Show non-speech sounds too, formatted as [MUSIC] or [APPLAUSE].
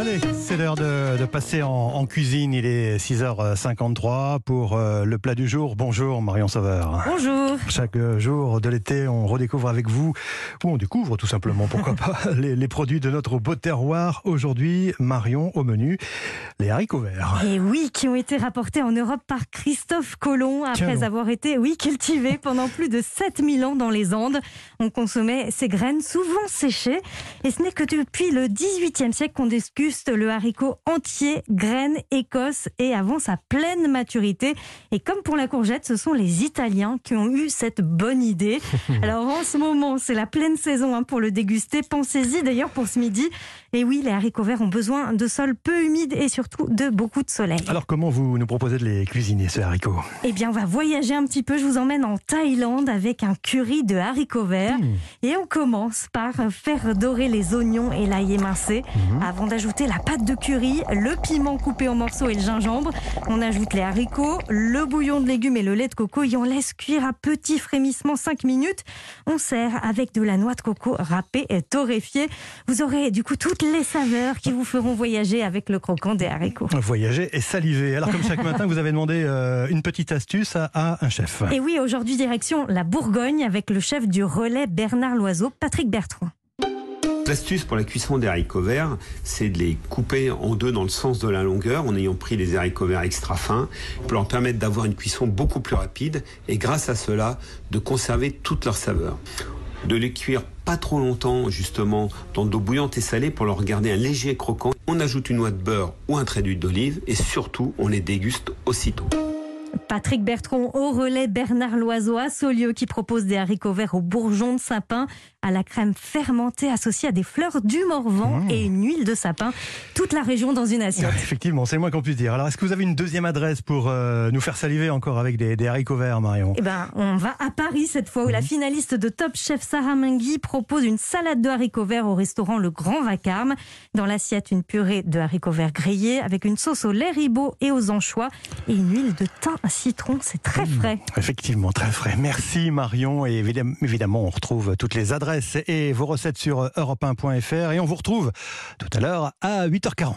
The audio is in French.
Allez, c'est l'heure de, de passer en, en cuisine. Il est 6h53 pour euh, le plat du jour. Bonjour Marion Sauveur. Bonjour. Chaque euh, jour de l'été, on redécouvre avec vous, ou on découvre tout simplement, pourquoi [LAUGHS] pas, les, les produits de notre beau terroir. Aujourd'hui, Marion, au menu, les haricots verts. Et oui, qui ont été rapportés en Europe par Christophe Colomb après Tiens. avoir été, oui, cultivés pendant plus de 7000 ans dans les Andes. On consommait ces graines souvent séchées. Et ce n'est que depuis le 18e siècle qu'on déguste le haricot entier, graines, écosse et avant sa pleine maturité. Et comme pour la courgette, ce sont les Italiens qui ont eu cette bonne idée. [LAUGHS] Alors en ce moment, c'est la pleine saison hein, pour le déguster. Pensez-y d'ailleurs pour ce midi. Et oui, les haricots verts ont besoin de sol peu humide et surtout de beaucoup de soleil. Alors, comment vous nous proposez de les cuisiner, ces haricots Eh bien, on va voyager un petit peu. Je vous emmène en Thaïlande avec un curry de haricots verts. Et on commence par faire dorer les oignons et l'ail émincé avant d'ajouter la pâte de curry, le piment coupé en morceaux et le gingembre. On ajoute les haricots, le bouillon de légumes et le lait de coco et on laisse cuire à petit frémissement 5 minutes. On sert avec de la noix de coco râpée et torréfiée. Vous aurez du coup toutes les saveurs qui vous feront voyager avec le croquant des haricots. Voyager et saliver. Alors, comme chaque matin, vous avez demandé euh, une petite astuce à, à un chef. Et oui, aujourd'hui, direction la Bourgogne avec le chef du relais Bernard Loiseau, Patrick Bertrand. L'astuce pour la cuisson des haricots verts, c'est de les couper en deux dans le sens de la longueur en ayant pris les haricots verts extra fins pour leur permettre d'avoir une cuisson beaucoup plus rapide et grâce à cela de conserver toute leur saveur. De les cuire pas trop longtemps justement dans de l'eau bouillante et salée pour leur garder un léger croquant. On ajoute une noix de beurre ou un trait d'huile d'olive et surtout on les déguste aussitôt. Patrick Bertrand au relais Bernard Loiseau à Saulieu qui propose des haricots verts au bourgeon de sapin, à la crème fermentée associée à des fleurs du Morvan et une huile de sapin. Toute la région dans une assiette. Effectivement, c'est le moins qu'on puisse dire. Alors, est-ce que vous avez une deuxième adresse pour euh, nous faire saliver encore avec des, des haricots verts, Marion? Eh ben, on va à Paris cette fois où la finaliste de Top Chef Sarah Mingui propose une salade de haricots verts au restaurant Le Grand Vacarme. Dans l'assiette, une purée de haricots verts grillés avec une sauce au lait ribot et aux anchois et une huile de thym citron. C'est très frais. Effectivement, très frais. Merci Marion. Et évidemment, évidemment, on retrouve toutes les adresses et vos recettes sur europe1.fr. Et on vous retrouve tout à l'heure à 8h40.